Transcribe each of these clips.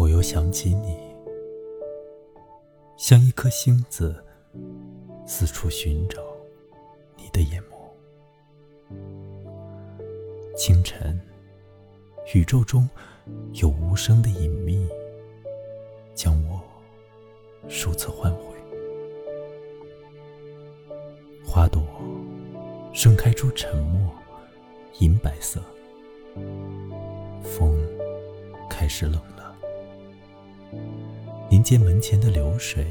我又想起你，像一颗星子，四处寻找你的眼眸。清晨，宇宙中有无声的隐秘，将我数次唤回。花朵盛开出沉默，银白色。风开始冷，凝结门前的流水，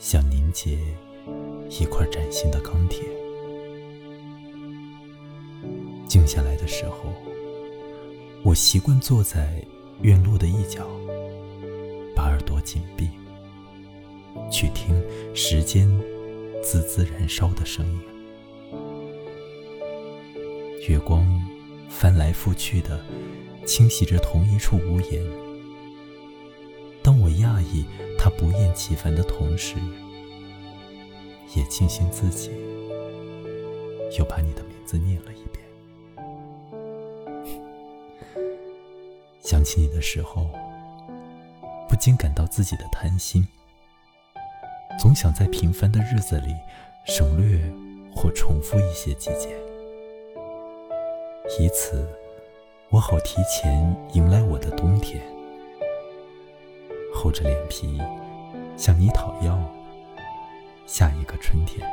像凝结一块崭新的钢铁。静下来的时候，我习惯坐在院落的一角，把耳朵紧闭，去听时间滋滋燃烧的声音。月光翻来覆去的。清洗着同一处屋檐。当我讶异他不厌其烦的同时，也庆幸自己又把你的名字念了一遍。想起你的时候，不禁感到自己的贪心，总想在平凡的日子里省略或重复一些季节，以此。我好提前迎来我的冬天，厚着脸皮向你讨要下一个春天。